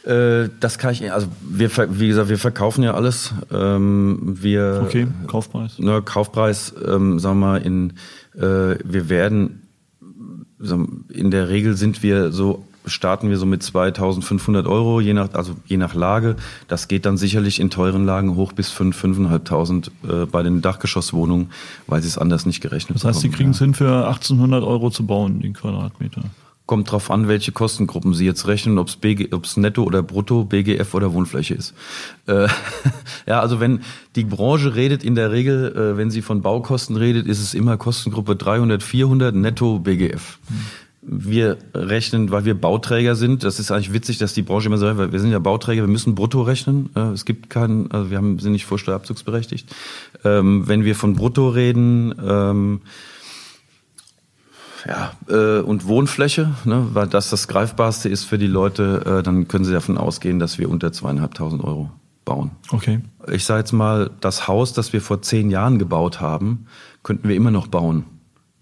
Äh, das kann ich, also wir, wie gesagt, wir verkaufen ja alles. Ähm, wir, okay, Kaufpreis. Ne, Kaufpreis, ähm, sagen wir mal, in, äh, wir werden, in der Regel sind wir so starten wir so mit 2.500 Euro, je nach, also je nach Lage. Das geht dann sicherlich in teuren Lagen hoch bis 5.000, 5.500 äh, bei den Dachgeschosswohnungen, weil sie es anders nicht gerechnet haben. Das heißt, Sie kriegen es ja. hin, für 1.800 Euro zu bauen, den Quadratmeter? Kommt drauf an, welche Kostengruppen Sie jetzt rechnen, ob es Netto oder Brutto, BGF oder Wohnfläche ist. Äh, ja, also wenn die Branche redet, in der Regel, äh, wenn sie von Baukosten redet, ist es immer Kostengruppe 300, 400 Netto BGF. Wir rechnen, weil wir Bauträger sind. Das ist eigentlich witzig, dass die Branche immer sagt, wir sind ja Bauträger, wir müssen brutto rechnen. Es gibt keinen, also wir haben, sind nicht vorsteuerabzugsberechtigt. Ähm, wenn wir von brutto reden, ähm, ja, äh, und Wohnfläche, ne, weil das das Greifbarste ist für die Leute, äh, dann können sie davon ausgehen, dass wir unter zweieinhalbtausend Euro bauen. Okay. Ich sage jetzt mal, das Haus, das wir vor zehn Jahren gebaut haben, könnten wir immer noch bauen.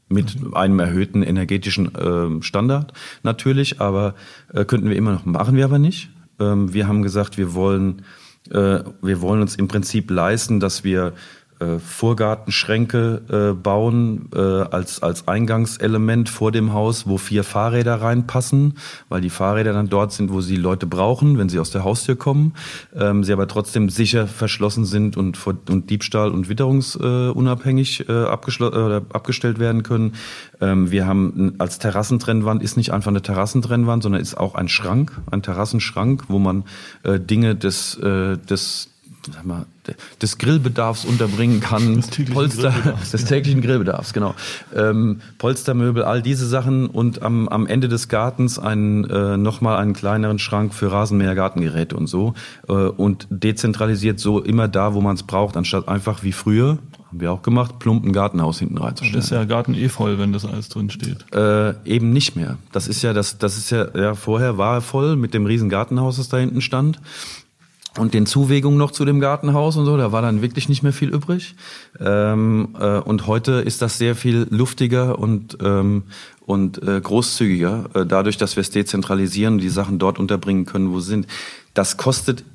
Mit okay. einem erhöhten energetischen äh, Standard natürlich, aber äh, könnten wir immer noch, machen wir aber nicht. Ähm, wir haben gesagt, wir wollen, äh, wir wollen uns im Prinzip leisten, dass wir äh, Vorgartenschränke äh, bauen äh, als, als Eingangselement vor dem Haus, wo vier Fahrräder reinpassen, weil die Fahrräder dann dort sind, wo sie Leute brauchen, wenn sie aus der Haustür kommen, ähm, sie aber trotzdem sicher verschlossen sind und, vor, und Diebstahl- und witterungsunabhängig äh, äh, abgestellt werden können. Ähm, wir haben als Terrassentrennwand ist nicht einfach eine Terrassentrennwand, sondern ist auch ein Schrank, ein Terrassenschrank, wo man äh, Dinge des, äh, des sag mal, des Grillbedarfs unterbringen kann. Des täglichen Polster, Grillbedarfs, des täglichen Grillbedarfs, genau. Ähm, Polstermöbel, all diese Sachen und am, am Ende des Gartens einen, äh, nochmal einen kleineren Schrank für Rasenmäher, Gartengeräte und so. Äh, und dezentralisiert so immer da, wo man es braucht, anstatt einfach wie früher, haben wir auch gemacht, plump ein Gartenhaus hinten reinzustellen. Das ist ja Garten eh voll, wenn das alles drin steht. Äh, eben nicht mehr. Das ist ja, das, das ist ja, ja, vorher war er voll mit dem riesen Gartenhaus, das da hinten stand und den Zuwägungen noch zu dem Gartenhaus und so, da war dann wirklich nicht mehr viel übrig. Ähm, äh, und heute ist das sehr viel luftiger und, ähm, und äh, großzügiger, äh, dadurch, dass wir es dezentralisieren und die Sachen dort unterbringen können, wo sie sind. Das kostet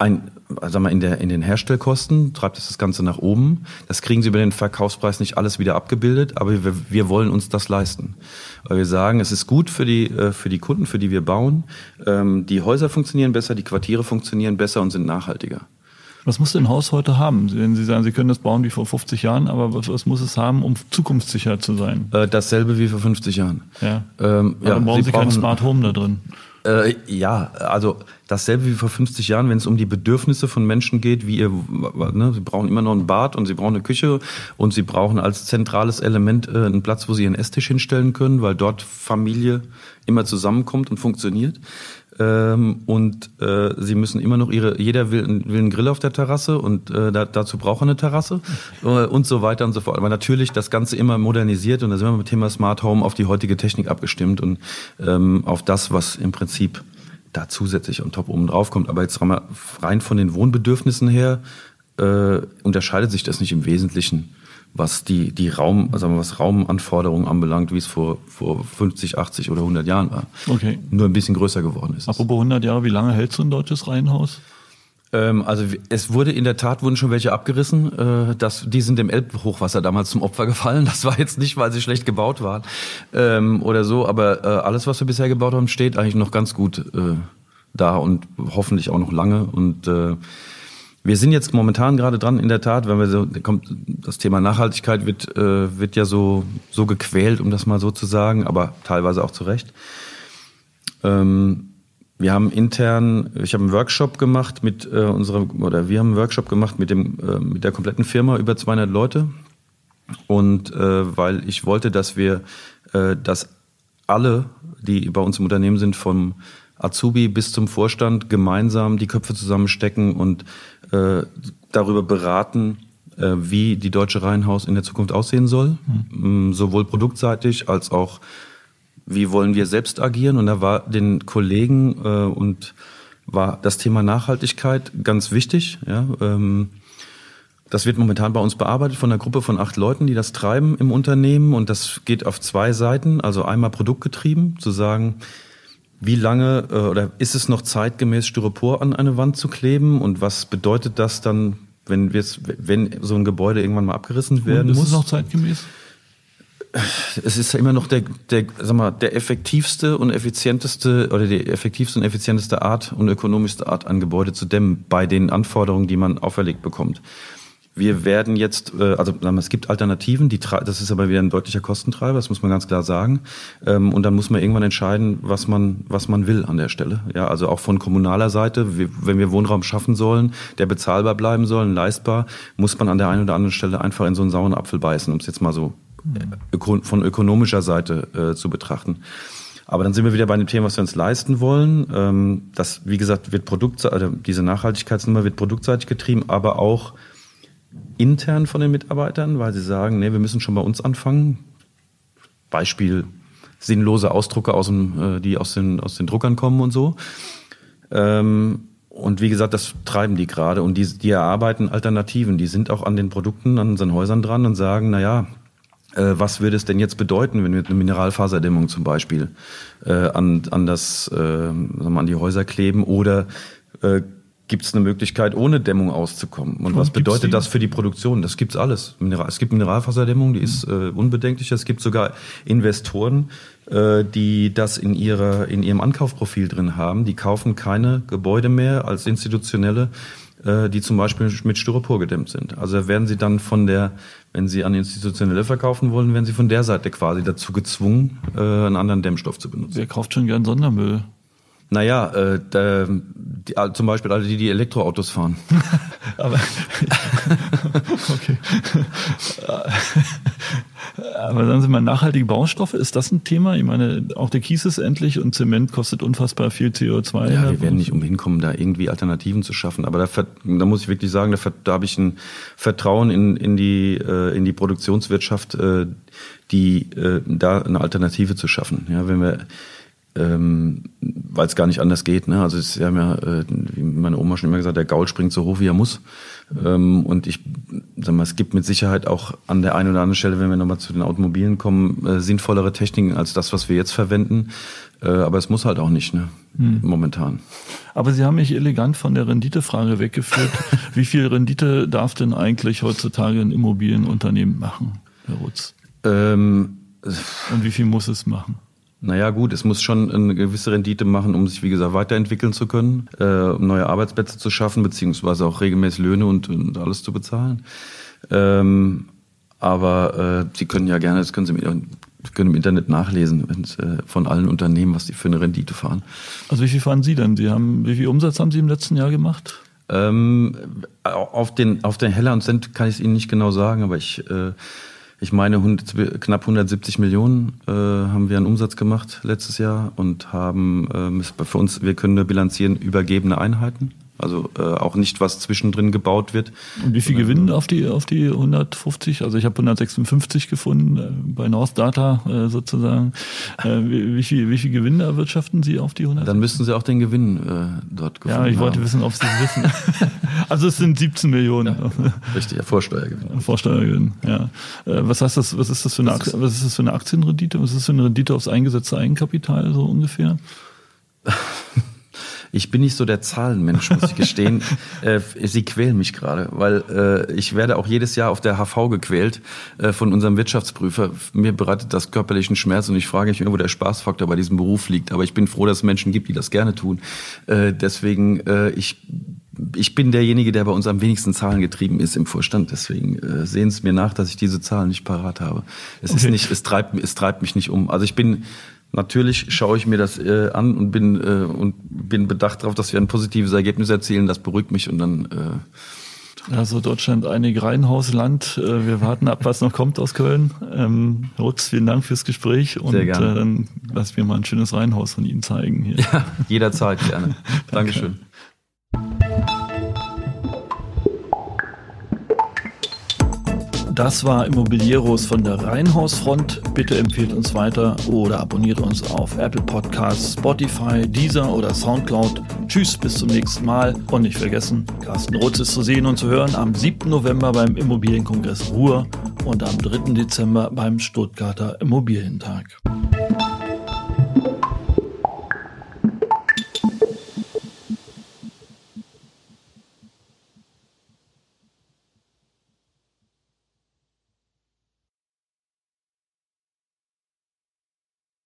ein, sag mal, in, der, in den Herstellkosten treibt es das Ganze nach oben. Das kriegen Sie über den Verkaufspreis nicht alles wieder abgebildet, aber wir, wir wollen uns das leisten. Weil wir sagen, es ist gut für die, äh, für die Kunden, für die wir bauen. Ähm, die Häuser funktionieren besser, die Quartiere funktionieren besser und sind nachhaltiger. Was muss denn ein Haus heute haben? Wenn Sie sagen, Sie können das bauen wie vor 50 Jahren, aber was, was muss es haben, um zukunftssicher zu sein? Äh, dasselbe wie vor 50 Jahren. Ja. Ähm, ja, dann brauchen Sie, Sie brauchen, kein Smart Home da drin. Äh, ja, also dasselbe wie vor 50 Jahren, wenn es um die Bedürfnisse von Menschen geht, wie ihr, ne, sie brauchen immer noch ein Bad und sie brauchen eine Küche und sie brauchen als zentrales Element äh, einen Platz, wo sie ihren Esstisch hinstellen können, weil dort Familie immer zusammenkommt und funktioniert. Ähm, und äh, sie müssen immer noch ihre, jeder will, will einen Grill auf der Terrasse und äh, da, dazu braucht er eine Terrasse äh, und so weiter und so fort. Aber natürlich das Ganze immer modernisiert und da sind wir mit dem Thema Smart Home auf die heutige Technik abgestimmt und ähm, auf das, was im Prinzip da zusätzlich und top oben drauf kommt. Aber jetzt rein von den Wohnbedürfnissen her äh, unterscheidet sich das nicht im Wesentlichen was die, die Raum, also was Raumanforderungen anbelangt, wie es vor, vor 50, 80 oder 100 Jahren war. Okay. Nur ein bisschen größer geworden ist. Apropos 100 Jahre, wie lange hält so ein deutsches Reihenhaus? Ähm, also es wurde in der Tat wurden schon welche abgerissen. Äh, das, die sind dem Elbhochwasser damals zum Opfer gefallen. Das war jetzt nicht, weil sie schlecht gebaut waren ähm, oder so, aber äh, alles, was wir bisher gebaut haben, steht eigentlich noch ganz gut äh, da und hoffentlich auch noch lange und äh, wir sind jetzt momentan gerade dran, in der Tat, wenn wir so, kommt, das Thema Nachhaltigkeit wird, äh, wird ja so, so gequält, um das mal so zu sagen, aber teilweise auch zu Recht. Ähm, wir haben intern, ich habe einen Workshop gemacht mit äh, unserem, oder wir haben einen Workshop gemacht mit dem, äh, mit der kompletten Firma, über 200 Leute. Und äh, weil ich wollte, dass wir, äh, dass alle, die bei uns im Unternehmen sind, vom Azubi bis zum Vorstand gemeinsam die Köpfe zusammenstecken und äh, darüber beraten, äh, wie die Deutsche Reihenhaus in der Zukunft aussehen soll, mhm. sowohl produktseitig als auch, wie wollen wir selbst agieren. Und da war den Kollegen äh, und war das Thema Nachhaltigkeit ganz wichtig. Ja, ähm, das wird momentan bei uns bearbeitet von einer Gruppe von acht Leuten, die das treiben im Unternehmen. Und das geht auf zwei Seiten. Also einmal produktgetrieben, zu sagen, wie lange äh, oder ist es noch zeitgemäß, Styropor an eine Wand zu kleben? Und was bedeutet das dann, wenn, wir wenn so ein Gebäude irgendwann mal abgerissen werden und ist muss? Ist es noch zeitgemäß? Es ist ja immer noch der, der, sag mal, der effektivste und effizienteste oder die effektivste und effizienteste Art und ökonomischste Art, ein Gebäude zu dämmen bei den Anforderungen, die man auferlegt bekommt. Wir werden jetzt, äh, also es gibt Alternativen, die das ist aber wieder ein deutlicher Kostentreiber, das muss man ganz klar sagen. Ähm, und dann muss man irgendwann entscheiden, was man, was man will an der Stelle. Ja, also auch von kommunaler Seite, wenn wir Wohnraum schaffen sollen, der bezahlbar bleiben soll, leistbar, muss man an der einen oder anderen Stelle einfach in so einen sauren Apfel beißen, um es jetzt mal so äh, von ökonomischer Seite äh, zu betrachten. Aber dann sind wir wieder bei dem Thema, was wir uns leisten wollen. Ähm, das, wie gesagt, wird Produkt, also diese Nachhaltigkeitsnummer wird produktseitig getrieben, aber auch intern von den Mitarbeitern, weil sie sagen, nee, wir müssen schon bei uns anfangen. Beispiel sinnlose Ausdrucke aus dem, äh, die aus den, aus den Druckern kommen und so. Ähm, und wie gesagt, das treiben die gerade und die, die erarbeiten Alternativen. Die sind auch an den Produkten, an unseren Häusern dran und sagen, na ja, äh, was würde es denn jetzt bedeuten, wenn wir eine Mineralfaserdämmung zum Beispiel äh, an, an, das, äh, sagen wir, an die Häuser kleben oder äh, gibt es eine Möglichkeit, ohne Dämmung auszukommen. Und, und was bedeutet das für die Produktion? Das gibt's alles. Mineral, es gibt Mineralfaserdämmung, die ist äh, unbedenklich. Es gibt sogar Investoren, äh, die das in ihrer in ihrem Ankaufprofil drin haben. Die kaufen keine Gebäude mehr als institutionelle, äh, die zum Beispiel mit Styropor gedämmt sind. Also werden sie dann von der, wenn sie an institutionelle verkaufen wollen, werden sie von der Seite quasi dazu gezwungen, äh, einen anderen Dämmstoff zu benutzen. Wer kauft schon gern Sondermüll? Naja, äh, da, die, zum Beispiel alle, die die Elektroautos fahren. Aber okay. Aber sagen Sie mal, nachhaltige Baustoffe, ist das ein Thema? Ich meine, auch der Kies ist endlich und Zement kostet unfassbar viel CO2. Ja, wir werden nicht umhin kommen, da irgendwie Alternativen zu schaffen. Aber da, da muss ich wirklich sagen, da, da habe ich ein Vertrauen in, in, die, äh, in die Produktionswirtschaft, äh, die äh, da eine Alternative zu schaffen. Ja, wenn wir ähm, weil es gar nicht anders geht. Ne? Also sie haben ja, äh, wie meine Oma schon immer gesagt, der Gaul springt so hoch, wie er muss. Ähm, und ich sag mal, es gibt mit Sicherheit auch an der einen oder anderen Stelle, wenn wir nochmal zu den Automobilen kommen, äh, sinnvollere Techniken als das, was wir jetzt verwenden. Äh, aber es muss halt auch nicht, ne? Hm. momentan. Aber Sie haben mich elegant von der Renditefrage weggeführt. wie viel Rendite darf denn eigentlich heutzutage ein Immobilienunternehmen machen, Herr Rutz? Ähm, und wie viel muss es machen? Naja gut, es muss schon eine gewisse Rendite machen, um sich, wie gesagt, weiterentwickeln zu können, äh, um neue Arbeitsplätze zu schaffen, beziehungsweise auch regelmäßig Löhne und, und alles zu bezahlen. Ähm, aber äh, Sie können ja gerne, das können Sie im, können im Internet nachlesen, äh, von allen Unternehmen, was die für eine Rendite fahren. Also wie viel fahren Sie denn? Sie haben, wie viel Umsatz haben Sie im letzten Jahr gemacht? Ähm, auf den, auf den Heller und Cent kann ich es Ihnen nicht genau sagen, aber ich äh, ich meine, 100, knapp 170 Millionen äh, haben wir an Umsatz gemacht letztes Jahr und haben äh, für uns, wir können nur bilanzieren übergebene Einheiten. Also äh, auch nicht, was zwischendrin gebaut wird. Und wie viel gewinnen auf die, auf die 150? Also ich habe 156 gefunden äh, bei North Data äh, sozusagen. Äh, wie, wie, viel, wie viel Gewinn erwirtschaften Sie auf die 100? Dann müssten Sie auch den Gewinn äh, dort gefunden haben. Ja, ich wollte haben. wissen, ob Sie es wissen. also es sind 17 Millionen. Ja, richtig, ja, Vorsteuergewinn. Vorsteuergewinn, ja. Äh, was heißt das, was ist das für eine, Aktien, was ist das für eine Aktienrendite? Was ist das für eine Rendite aufs eingesetzte Eigenkapital so ungefähr? Ich bin nicht so der Zahlenmensch, muss ich gestehen. äh, sie quälen mich gerade, weil äh, ich werde auch jedes Jahr auf der HV gequält äh, von unserem Wirtschaftsprüfer. Mir bereitet das körperlichen Schmerz und ich frage mich immer, wo der Spaßfaktor bei diesem Beruf liegt. Aber ich bin froh, dass es Menschen gibt, die das gerne tun. Äh, deswegen, äh, ich ich bin derjenige, der bei uns am wenigsten Zahlen getrieben ist im Vorstand. Deswegen äh, sehen Sie mir nach, dass ich diese Zahlen nicht parat habe. Es okay. ist nicht, es treibt, es treibt mich nicht um. Also ich bin Natürlich schaue ich mir das äh, an und bin äh, und bin bedacht darauf, dass wir ein positives Ergebnis erzielen. Das beruhigt mich und dann. Äh also Deutschland einig Reihenhausland. Äh, wir warten ab, was noch kommt aus Köln. Ähm, Rutz, vielen Dank fürs Gespräch und Sehr gerne. Äh, dann lass mir mal ein schönes Reihenhaus von Ihnen zeigen. Hier. Ja, jederzeit gerne. Dankeschön. Das war Immobilieros von der Rheinhausfront. Bitte empfehlt uns weiter oder abonniert uns auf Apple Podcasts, Spotify, Deezer oder Soundcloud. Tschüss, bis zum nächsten Mal. Und nicht vergessen, Carsten Rutz ist zu sehen und zu hören am 7. November beim Immobilienkongress Ruhr und am 3. Dezember beim Stuttgarter Immobilientag.